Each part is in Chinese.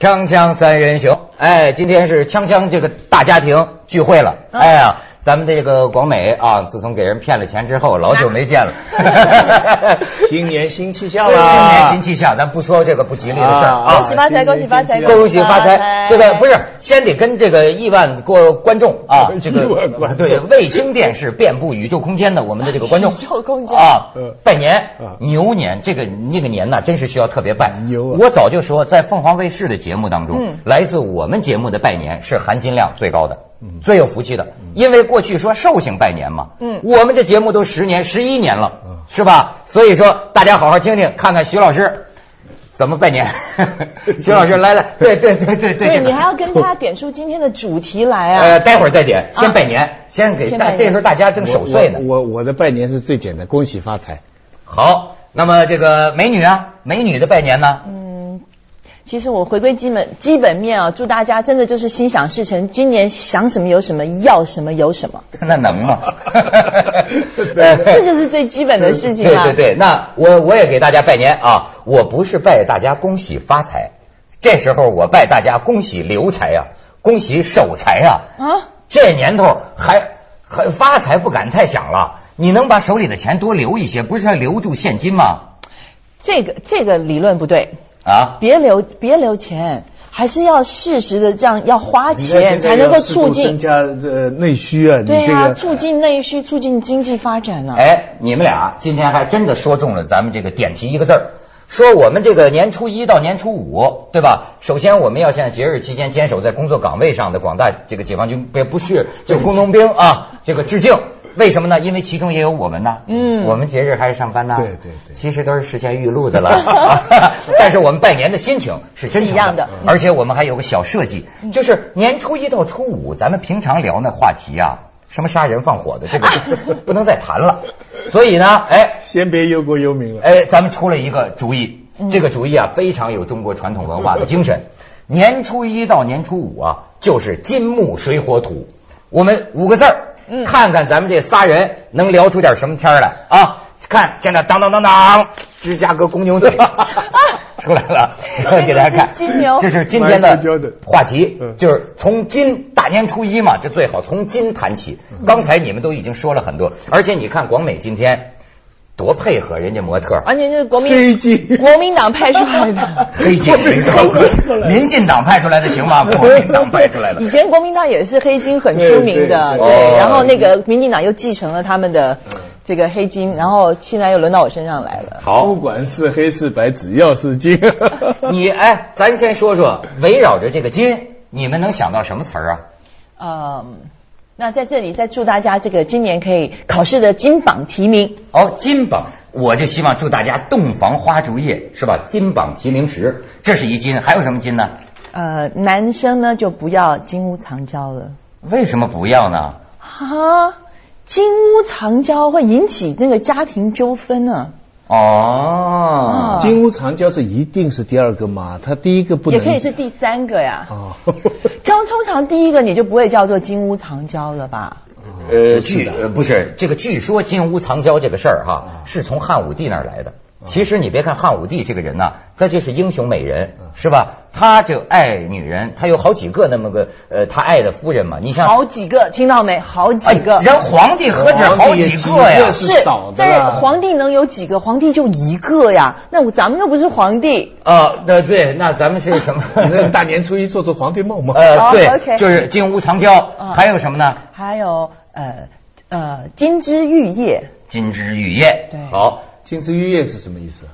锵锵三人行，哎，今天是锵锵这个大家庭聚会了，哎呀，咱们这个广美啊，自从给人骗了钱之后，老久没见了。新年新气象新！年新气象，咱不说这个不吉利的事儿。啊啊恭喜。发财，恭喜发财，恭喜发财！这个不是，先得跟这个亿万过观众啊，这个亿万观众。对卫星电视遍布宇宙空间的我们的这个观众，宇宙空间。啊嗯，拜年嗯牛年，这个那个年呐，真是需要特别拜。牛啊。我早就说，在凤凰卫视的节目当中嗯，来自我们节目的拜年是含金量最高的嗯，最有福气的，因为过去说寿星拜年嘛，嗯我们这节目都十年、十一年了嗯，是吧？所以说大家好好听听，看看徐老师。怎么拜年？徐老师来来，对对对对对，对你还要跟他点出今天的主题来啊！呃，待会儿再点，先拜年，先给大，先拜这时候大家正守岁呢。我我我的拜年是最简单，恭喜发财。好，那么这个美女啊，美女的拜年呢？嗯，其实我回归基本基本面啊，祝大家真的就是心想事成，今年想什么有什么，要什么有什么，那能吗？这就是最基本的事情啦。对对对，那我我也给大家拜年啊！我不是拜大家恭喜发财，这时候我拜大家恭喜留财啊、恭喜守财啊、啊，这年头还还发财不敢太想了，你能把手里的钱多留一些，不是要留住现金吗？这个这个理论不对，啊，别留别留钱，还是要适时的这样要花钱才能够促进增。加呃内需啊，对啊，这个促进内需，促进经济发展啊。哎，你们俩今天还真的说中了咱们这个点题一个字儿，说我们这个年初一到年初五，对吧？首先我们要向节日期间坚守在工作岗位上的广大这个解放军，不不是就是工农兵啊，这个致敬。为什么呢？因为其中也有我们呢。嗯我们节日还是上班呢。对对对其实都是事先预录的了。但是我们拜年的心情是真一样的嗯而且我们还有个小设计，就是年初一到初五，咱们平常聊那话题啊，什么杀人放火的，这个不 不能再谈了。所以呢，哎先别忧国忧民了。哎，咱们出了一个主意，这个主意啊非常有中国传统文化的精神。年初一到年初五啊，就是金木水火土，我们五个字儿，嗯。看看咱们这仨人能聊出点什么天来。啊！看，现在当当当当，芝加哥公牛队。出来了，给大家看，金牛。这是今天的话题，嗯。就是从今大年初一嘛，这最好从今谈起。嗯。刚才你们都已经说了很多，而且你看广美今天多配合人家模特儿，完全就是国民黑金国民党派出来的。黑金，民进党派出来的行吗？国民党派出来的以。前国民党也是黑金很出名的，对，然后那个民进党又继承了他们的这个黑金，然后现在又轮到我身上来了。好不，管是黑是白，只要是金。你哎，咱先说说围绕着这个金，你们能想到什么词儿啊？嗯，那在这里再祝大家这个今年可以考试的金榜题名。哦，金榜，我就希望祝大家洞房花烛夜是吧？金榜题名时，这是一金，还有什么金呢？呃，男生呢就不要金屋藏娇了为什么不要呢？啊，金屋藏娇会引起那个家庭纠纷呢。哦，金屋藏娇是一定是第二个吗？他第一个不能。也可以是第三个呀。哦，通通常第一个你就不会叫做金屋藏娇了吧？呃，据呃不是这个，据说金屋藏娇这个事儿哈，是从汉武帝那儿来的。其实你别看汉武帝这个人呐，他就是英雄美人，是吧？他就爱女人，他有好几个那么个呃，他爱的夫人嘛。你像好几个，听到没？好几个。哎人皇帝何止好几个呀？是少的但是皇帝能有几个？皇帝就一个呀。那我咱们又不是皇帝。啊，那对，那咱们是什么？大年初一做做皇帝梦吗？呃，哦对就是金屋藏娇，嗯还有什么呢？还有呃呃金枝玉叶，金枝玉叶。对好，金枝玉叶是什么意思？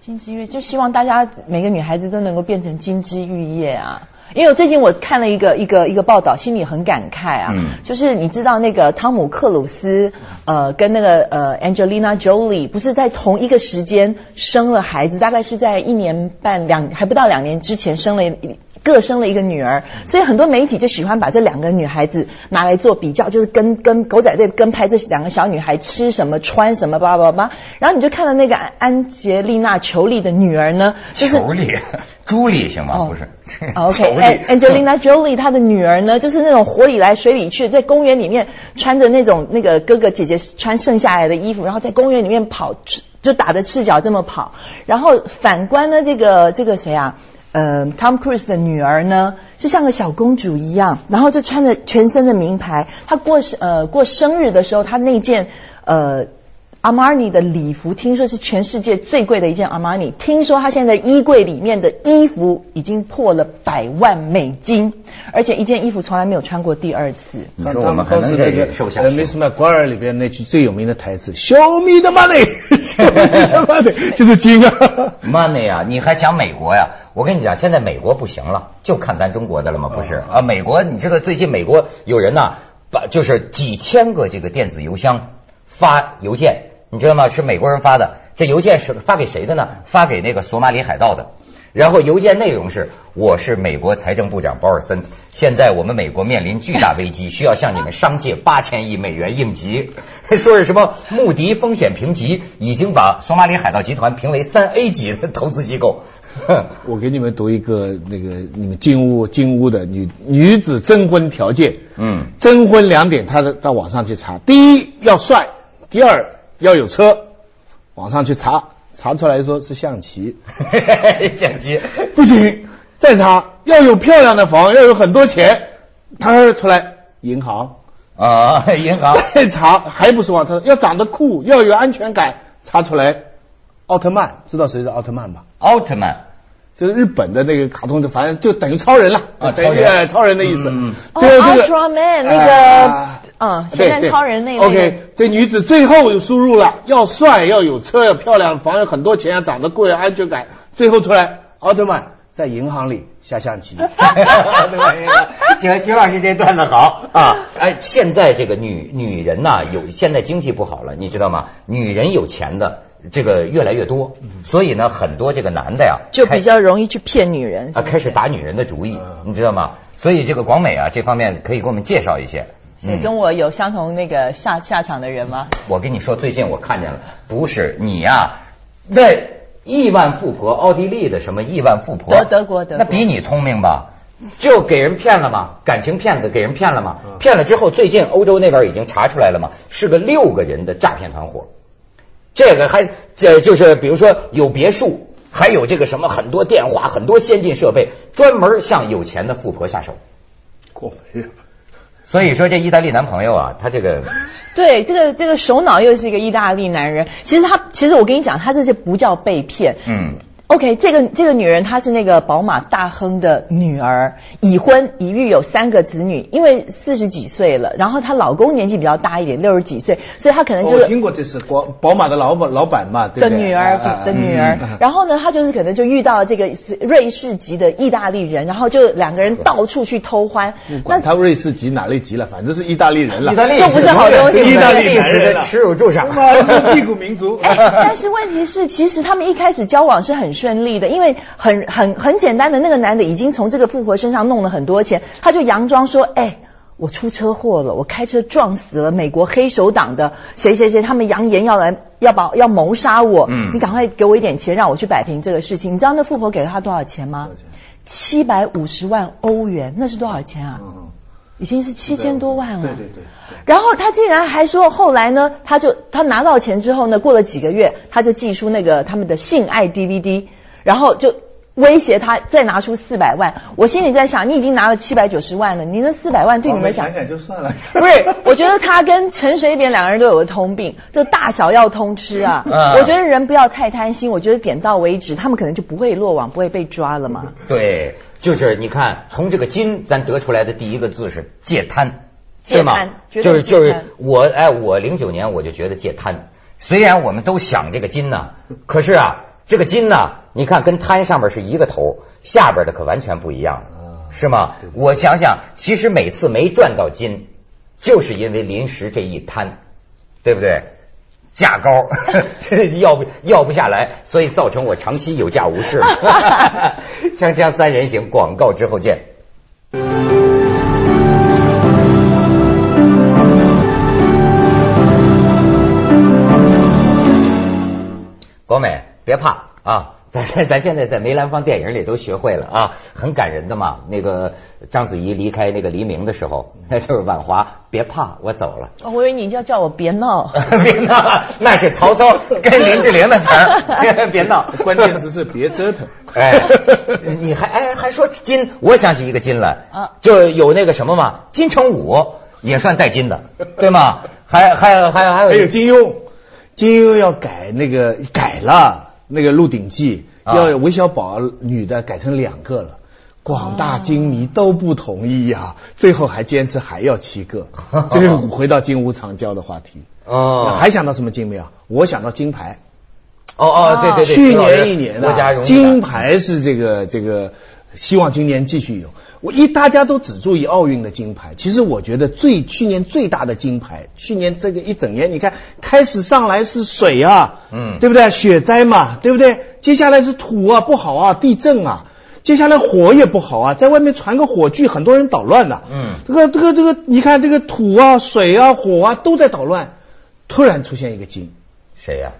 金枝玉叶就希望大家每个女孩子都能够变成金枝玉叶啊。因为我最近我看了一个一个一个报道，心里很感慨啊。嗯就是你知道那个汤姆克鲁斯，呃，跟那个呃 Angelina Jolie 不是在同一个时间生了孩子，大概是在一年半两还不到两年之前生了一各生了一个女儿，所以很多媒体就喜欢把这两个女孩子拿来做比较，就是跟跟狗仔队跟拍这两个小女孩吃什么穿什么叭叭叭，然后你就看到那个安安杰丽娜裘丽的女儿呢，就是裘丽、朱莉行吗？哦不是 哦裘丽 OK，Angelina Jolie 她的女儿呢，就是那种火里来水里去，在公园里面穿着那种那个哥哥姐姐穿剩下来的衣服，然后在公园里面跑，就打着赤脚这么跑。然后反观呢，这个这个谁啊？呃，Tom Cruise 的女儿呢，就像个小公主一样，然后就穿着全身的名牌。她过生呃过生日的时候，她那件呃。阿玛尼的礼服听说是全世界最贵的一件阿玛尼，听说他现在衣柜里面的衣服已经破了百万美金，而且一件衣服从来没有穿过第二次。你说我们还能那忍受下呃，没去？什么，官儿里边那句最有名的台词，Show me the money，Show me the money，就是金啊。money 啊，你还讲美国呀？我跟你讲，现在美国不行了，就看咱中国的了吗？不是啊，美国你知道最近美国有人呐，把就是几千个这个电子邮箱发邮件，你知道吗？是美国人发的，这邮件是发给谁的呢？发给那个索马里海盗的。然后邮件内容是：我是美国财政部长保尔森，现在我们美国面临巨大危机，需要向你们商借八千亿美元应急。说是什么穆迪风险评级已经把索马里海盗集团评为三 A 级的投资机构。我给你们读一个那个你们进屋进屋的女女子征婚条件。嗯，征婚两点，他的到网上去查，第一要帅，第二要有车。网上去查，查出来说是象棋，象棋不行，再查要有漂亮的房，要有很多钱，他出来银行。啊，银行 再查还不是网，他说要长得酷，要有安全感，查出来奥特曼，知道谁是奥特曼吧？奥特曼就是日本的那个卡通，的反正就等于超人了，啊超人呃超人的意思。嗯哦最后这个，Ultraman 那啊个，嗯，对现在对超人那个 OK，这女子最后有输入了，要帅，要有车，要漂亮，房有很多钱，要长得贵，有安全感。最后出来，奥特曼在银行里下象棋。行，徐老师这段子好啊！哎，现在这个女女人呐、有现在经济不好了，你知道吗？女人有钱的这个越来越多，所以呢，很多这个男的呀，就比较容易去骗女人啊开始打女人的主意，你知道吗？所以这个广美啊这方面可以给我们介绍一些。是跟我有相同那个下下场的人吗？我跟你说，最近我看见了，不是你呀、那亿万富婆，奥地利的什么亿万富婆，德德国的那比你聪明吧？就给人骗了嘛？感情骗子给人骗了嘛？骗了之后，最近欧洲那边已经查出来了嘛，是个六个人的诈骗团伙。这个还这就是比如说有别墅，还有这个什么很多电话、很多先进设备，专门向有钱的富婆下手。过分呀。所以说这意大利男朋友啊，他这个 对，这个这个首脑又是一个意大利男人。其实他，其实我跟你讲，他这些不叫被骗。嗯 OK，这个这个女人她是那个宝马大亨的女儿，已婚已育有三个子女，因为四十几岁了，然后她老公年纪比较大一点，六十几岁，所以她可能就是我听过这是宝宝马的老板老板嘛，对不对？的女儿的女嗯儿，然后呢，她就是可能就遇到了这个瑞士籍的意大利人，然后就两个人到处去偷欢。不管他瑞士籍哪类籍了，反正是意大利人了。意大利就不是好东西意大利历史的耻辱柱上。妈屁股民族。哎，但是问题是，其实他们一开始交往是很顺利的，因为很很很简单的，那个男的已经从这个富婆身上弄了很多钱，他就佯装说，哎。我出车祸了，我开车撞死了美国黑手党的谁谁谁，他们扬言要来要把要谋杀我，嗯你赶快给我一点钱，让我去摆平这个事情。你知道那富婆给了他多少钱吗？七百五十万欧元，那是多少钱啊？嗯已经是七千多万了。对对对。然后他竟然还说，后来呢，他就他拿到钱之后呢，过了几个月，他就寄出那个他们的性爱 DVD，然后就威胁他再拿出四百万。我心里在想，你已经拿了七百九十万了，你那四百万对你们讲想想就算了。不是，我觉得他跟陈水扁两个人都有个通病，这大小要通吃啊。嗯 我觉得人不要太贪心，我觉得点到为止，他们可能就不会落网，不会被抓了嘛。对，就是你看，从这个金，咱得出来的第一个字是戒贪，戒对吗贪？绝就是就是我哎，我零九年我就觉得戒贪，虽然我们都想这个金呢，可是啊，这个金呐，你看跟摊上面是一个头，下边的可完全不一样，是吗？我想想，其实每次没赚到金，就是因为临时这一摊，对不对？价高 要不要不下来，所以造成我长期有价无市。锵锵三人行，广告之后见。国美，别怕啊！咱咱现在在梅兰芳电影里都学会了啊，很感人的嘛。那个章子怡离开那个黎明的时候，那就是婉华，别怕，我走了。哦，我以为你就要叫我别闹。别闹，那是曹操 跟林志玲的词儿。别闹，关键词是别折腾。哎，你还哎还说金，我想起一个金来啊，就有那个什么嘛，金城武也算带金的，对吗？还还还有还有还有金庸，金庸要改那个改了那个《鹿鼎记》，啊要韦小宝女的改成两个了。广大金迷都不同意呀、最后还坚持还要七个，这是回到金屋藏娇的话题。哦，还想到什么金没有？我想到金牌，哦哦，对对对，去年一年国家荣誉啊，金牌是这个这个，希望今年继续有。我一大家都只注意奥运的金牌，其实我觉得最去年最大的金牌，去年这个一整年，你看开始上来是水啊，嗯对不对？雪灾嘛，对不对？接下来是土啊不好啊，地震啊。接下来火也不好啊，在外面传个火炬，很多人捣乱的。嗯这个这个这个，你看这个土啊、水啊、火啊都在捣乱，突然出现一个金，谁呀？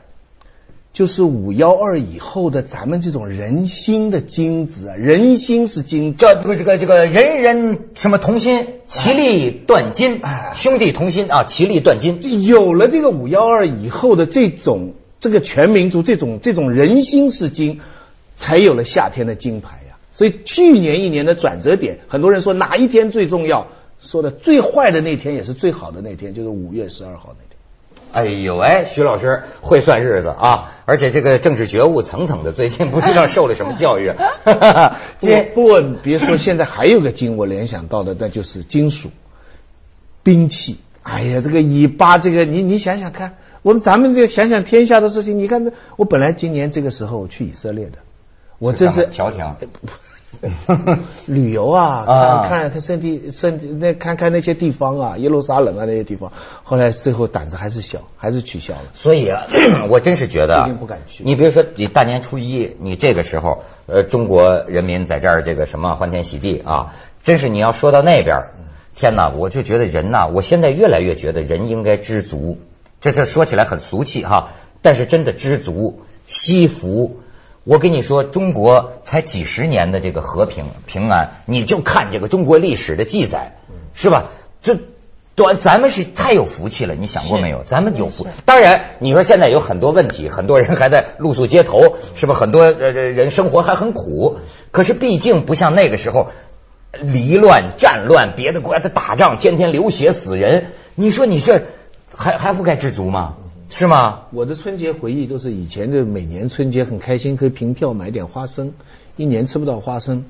就是五幺二以后的咱们这种人心的金子啊，人心是金子，这这个这个这个人人什么同心，其利断金哎，兄弟同心啊，其利断金。就有了这个五幺二以后的这种这个全民族这种这种人心是金，才有了夏天的金牌呀、所以去年一年的转折点，很多人说哪一天最重要？说的最坏的那天也是最好的那天，就是五月十二号那天。哎呦哎，徐老师会算日子啊，而且这个政治觉悟层层的，最近不知道受了什么教育。不不过别说，现在还有个金，我联想到的那就是金属兵器。哎呀，这个以巴，这个你你想想看，我们咱们这个想想天下的事情，你看，我本来今年这个时候去以色列的，我真是调停。旅游啊，啊看看看圣地圣地那看看那些地方啊，耶路撒冷啊那些地方，后来最后胆子还是小，还是取消了。所以啊，我真是觉得不敢去你比如说，你大年初一，你这个时候，呃，中国人民在这儿这个什么欢天喜地啊，真是你要说到那边，天哪，我就觉得人呐，我现在越来越觉得人应该知足。这这说起来很俗气哈，但是真的知足惜福。我跟你说，中国才几十年的这个和平平安，你就看这个中国历史的记载，是吧？这短咱们是太有福气了，你想过没有？咱们有福。当然，你说现在有很多问题，很多人还在露宿街头，是吧？很多呃人生活还很苦，可是毕竟不像那个时候离乱、战乱，别的国家在打仗，天天流血死人。你说你这还还不该知足吗？是吗？我的春节回忆都是以前的，每年春节很开心，可以凭票买点花生，一年吃不到花生。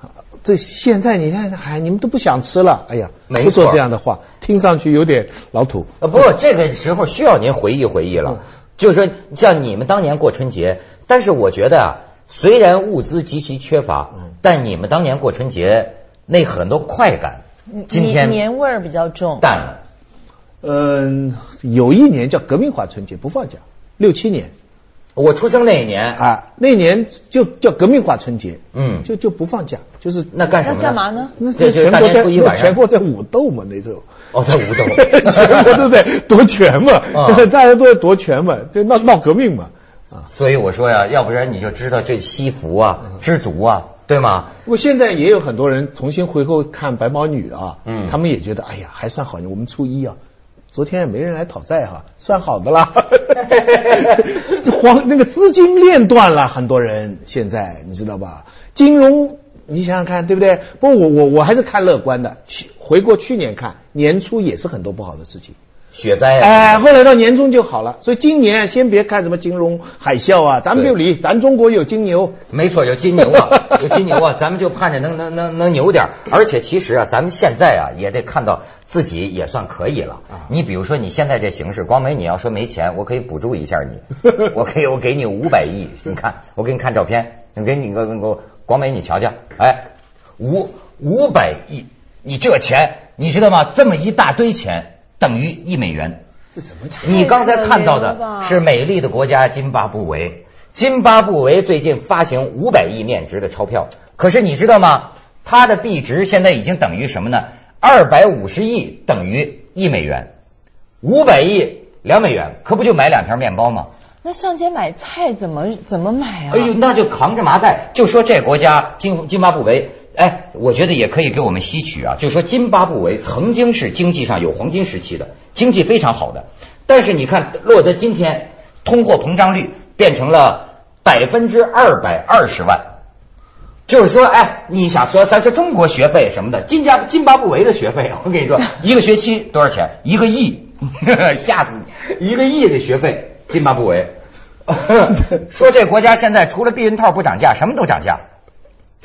啊这现在你看，哎，你们都不想吃了，哎呀，没不说错这样的话，听上去有点老土。呃，不，这个时候需要您回忆回忆了。就是说，像你们当年过春节，但是我觉得啊，虽然物资极其缺乏，但你们当年过春节那很多快感，今天年年味儿比较重。淡了。嗯，有一年叫革命化春节，不放假，六七年我出生那一年，啊，那年就叫革命化春节，嗯，就就不放假，就是那干什么？那干嘛？呢？那全国在全国在武斗嘛，那时候。哦，在武斗。全国都在夺权嘛，啊 大家都在夺权嘛，就闹闹革命嘛。所以我说呀，要不然你就知道这西服啊、知足啊，对吗？不过现在也有很多人重新回头看白毛女啊，嗯他们也觉得，哎呀，还算好，我们初一啊，昨天也没人来讨债哈，算好的啦。黄那个资金链断了，很多人现在你知道吧？金融你想想看，对不对？不过我我我还是看乐观的，去回过去年看，年初也是很多不好的事情。雪灾啊，哎，后来到年终就好了，所以今年先别看什么金融海啸啊，咱们就理，咱中国有金牛，没错，有金牛啊，有金牛啊，咱们就盼着能能能能牛点而且其实啊，咱们现在啊也得看到自己也算可以了。你比如说你现在这形势，光美你要说没钱，我可以补助一下你，我可以我给你五百亿，你看我给你看照片，我给你个个光美你瞧瞧，哎，五五百亿，你这钱你知道吗？这么一大堆钱等于一美元。这什么你刚才看到的是美丽的国家津巴布韦，津巴布韦最近发行五百亿面值的钞票，可是你知道吗？它的币值现在已经等于什么呢？二百五十亿等于一美元，五百亿两美元，可不就买两条面包吗？那上街买菜怎么怎么买啊？哎呦，那就扛着麻袋，就说这国家津津巴布韦，哎，我觉得也可以给我们吸取啊，就是说津巴布韦曾经是经济上有黄金时期的，经济非常好的，但是你看落得今天，通货膨胀率变成了百分之二百二十万。就是说，哎，你想说咱这中国学费什么的，津加津巴布韦的学费，我跟你说，一个学期多少钱？一个亿，吓死你！一个亿的学费，津巴布韦。说这国家现在除了避孕套不涨价，什么都涨价。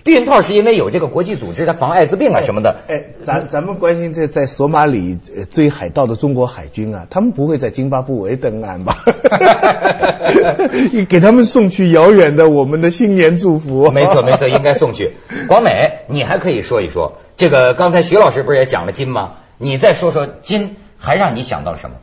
避孕套是因为有这个国际组织，它防艾滋病啊什么的。哎，咱咱们关心这在索马里呃追海盗的中国海军啊，他们不会在津巴布韦登岸吧？给他们送去遥远的我们的新年祝福。没错没错，应该送去。广美，你还可以说一说这个，刚才徐老师不是也讲了金吗？你再说说金，还让你想到什么？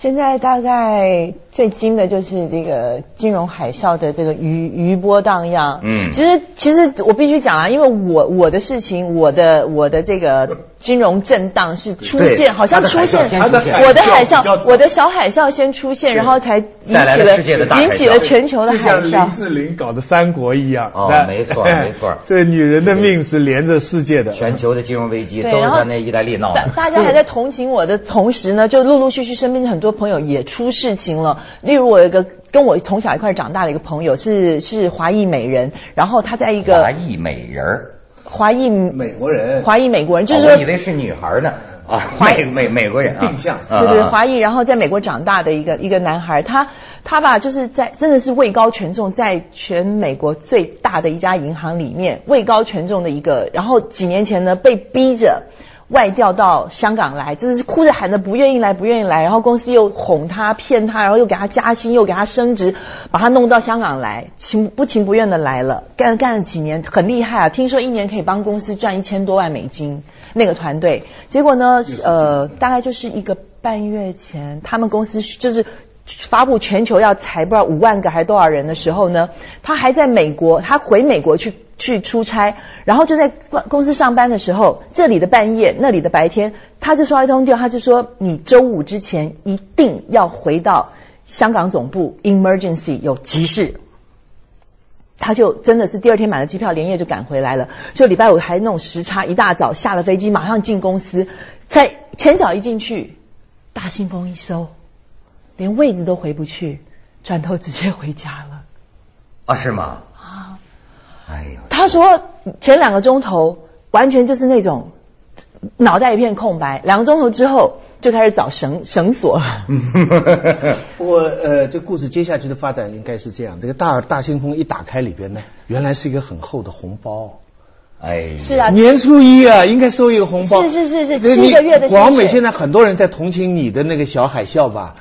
现在大概最惊的就是这个金融海啸的这个余余波荡漾。嗯其实其实我必须讲啊，因为我我的事情，我的我的这个金融震荡是出现，好像出现我的海啸，我的小海啸先出现，然后才引起了了世界的大海啸引起了全球的海就像林。志玲搞的三国一样。哦没错没错这女人的命是连着世界的。全球的金融危机都是在那意大利闹大的。大家还在同情我的同时呢，就陆陆续续身边的很多朋友也出事情了。例如我有一个跟我从小一块长大的一个朋友，是是华裔美人，然后他在一个华裔美人儿，华裔美国人。华裔美国人，就是哦我以。为是女孩呢。啊，华美美美国人啊，定向啊对对，啊华裔，然后在美国长大的一个一个男孩，他他吧，就是在真的是位高权重，在全美国最大的一家银行里面位高权重的一个，然后几年前呢被逼着外调到香港来，真的是哭着喊着不愿意来，不愿意来，然后公司又哄他骗他，然后又给他加薪，又给他升职，把他弄到香港来，情不情不愿的来了，干干了几年，很厉害啊，听说一年可以帮公司赚一千多万美金，那个团队，结果呢，呃，大概就是一个半月前，他们公司就是。发布全球要裁不知道五万个还是多少人的时候呢，他还在美国，他回美国去去出差，然后就在公司上班的时候，这里的半夜，那里的白天，他就刷一通电话，他就说你周五之前一定要回到香港总部，emergency 有急事。他就真的是第二天买了机票，连夜就赶回来了。就礼拜五还那种时差，一大早下了飞机，马上进公司，才前脚一进去，大信封一收，连位子都回不去，转头直接回家了。啊是吗？啊，哎呦，他说前两个钟头完全就是那种脑袋一片空白，两个钟头之后就开始找绳绳索了。我呃，这故事接下去的发展应该是这样：这个大大信封一打开，里边呢，原来是一个很厚的红包。哎，是啊，年初一啊，应该收一个红包。是是是是七个月的广美现在很多人在同情你的那个小海啸吧，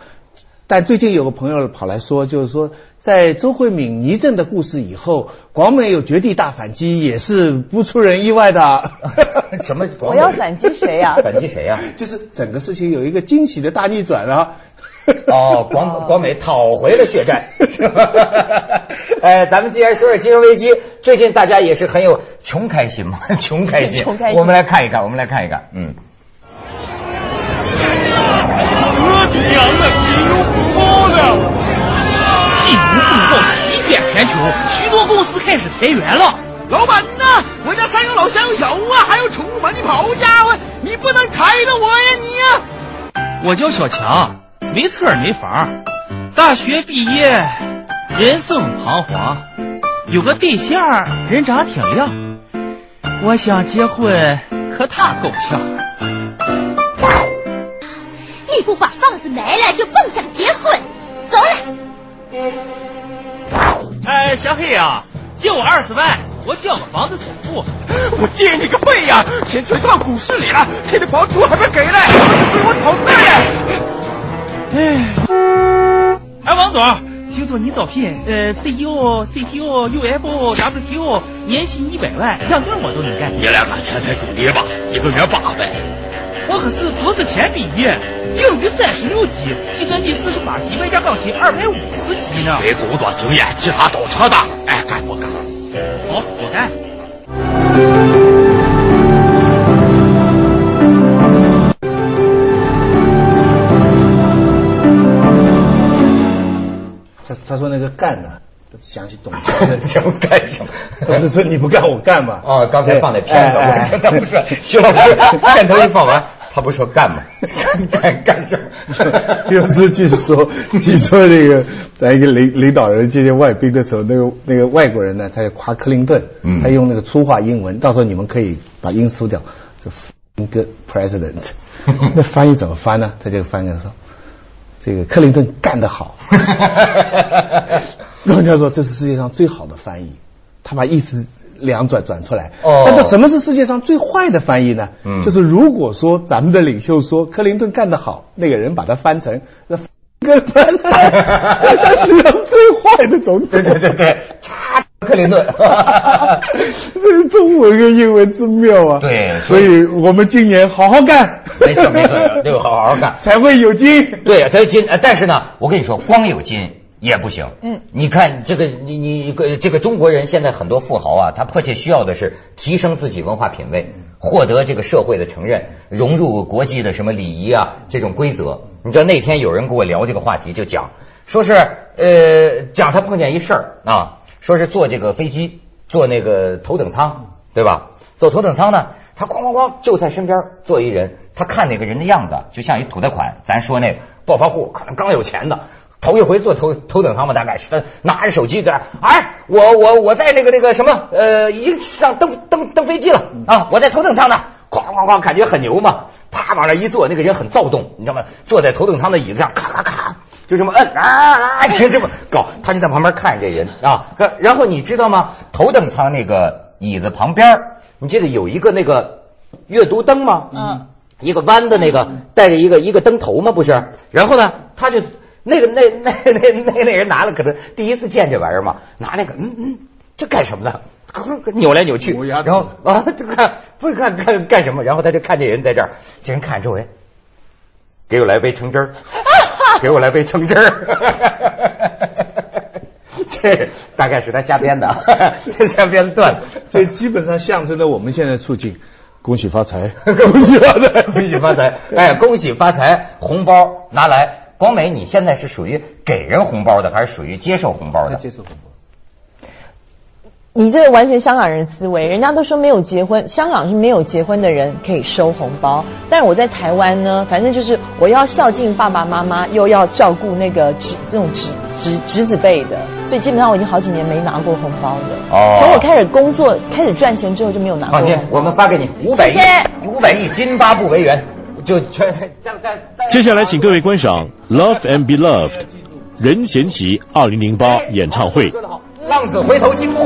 但最近有个朋友跑来说，就是说，在周慧敏倪震的故事以后，广美有绝地大反击，也是不出人意外的。什么？我要反击谁呀 反击谁呀？就是整个事情有一个惊喜的大逆转啊！哦，广广美讨回了血债。呃，咱们既然说是金融危机，最近大家也是很有穷开心嘛，穷开心。穷开心我们来看一看，我们来看一看，嗯。我的娘啊！金融风暴席卷全球，许多公司开始裁员了。老板呐，我家三有老乡小啊，还有宠物门跑家伙，你不能裁了我呀你呀！我叫小强，没车没房，大学毕业，人生彷徨，有个对象，人长挺亮，我想结婚，可他够呛。你不把房子卖了，就甭想结婚。走了。哎，小黑呀、借我二十万，我交个房子首付。我借你个背呀、钱全到股市里了，欠的房租还没给嘞，给我讨债呀！哎，哎，王总，听说你招聘呃 CEO、CTO、UFO、WTO，年薪一百万，样样我都能干。你俩干前台助理吧，一个月八百。我可是博士前毕业，英语三十六级，计算机四十八级，外加钢琴二百五十级呢。没工作经验，其他都扯淡。爱干不干？好，我干。他他说那个干呢，想起董 桥的什么干什么？不是说你不干我干嘛？哦，刚才放在片子，哎哎我说他不是徐老师片头一放完，他不说干嘛？干干什么？有次据说，据说那个在一个领领导人接见外宾的时候，那个那个外国人呢，他要夸克林顿，嗯他用那个粗话英文，到时候你们可以把音输掉，这 good president，那翻译怎么翻呢？他就翻译说，这个克林顿干得好。人家说这是世界上最好的翻译，他把意思两转转出来。哦但是什么是世界上最坏的翻译呢？嗯就是如果说咱们的领袖说克林顿干得好，那个人把它翻成那 个翻，他实际上最坏的总统。对对对对，嚓，克林顿。这是中文跟英文真妙啊！对所以我们今年好好干，没错没错，这个好好干。才会有金。对，才有金，呃但是呢，我跟你说，光有金也不行。嗯，你看这个，你你呃这个中国人现在很多富豪啊，他迫切需要的是提升自己文化品位，获得这个社会的承认，融入国际的什么礼仪啊这种规则。你知道那天有人跟我聊这个话题，就讲说是呃讲他碰见一事儿啊，说是坐这个飞机坐那个头等舱，对吧？坐头等舱呢，他哐哐哐就在身边坐一人，他看那个人的样子，就像一土财款，咱说那个暴发户，可能刚有钱的。头一回坐头头等舱嘛，大概是他拿着手机在那儿，哎，我我我在那个那个什么，呃，已经上登登登飞机了啊，我在头等舱呢，哐哐哐，感觉很牛嘛，啪往那一坐，那个人很躁动，你知道吗？坐在头等舱的椅子上，咔咔咔，就这么摁啊啊，就这么搞，他就在旁边看着这人啊，然后你知道吗？头等舱那个椅子旁边，你记得有一个那个阅读灯吗？嗯，一个弯的那个带着一个一个灯头吗？不是，然后呢，他就那个那那那那那人拿了，可能第一次见这玩意儿嘛，拿那个嗯嗯，这干什么呢？扭来扭去，然后啊，这看不是看看干什么？然后他就看这人在这儿，这人看周围，给我来杯橙汁儿，给我来杯橙汁儿。这大概是他瞎编的，这瞎编的段子。这基本上象征着我们现在处境。恭喜发财，恭喜发财，恭喜发财！哎，恭喜发财！红包拿来。光美，你现在是属于给人红包的，还是属于接受红包的？接受红包。你这个完全香港人思维，人家都说没有结婚，香港是没有结婚的人可以收红包，但是我在台湾呢，反正就是我要孝敬爸爸妈妈，又要照顾那个侄这种侄侄侄子辈的，所以基本上我已经好几年没拿过红包了。哦从我开始工作、开始赚钱之后就没有拿过放心。我们发给你五百亿谢谢，五百亿津巴布韦元，就全。接下来，请各位观赏《Love and Be Loved》任贤齐2008演唱会。说得好，浪子回头金不换。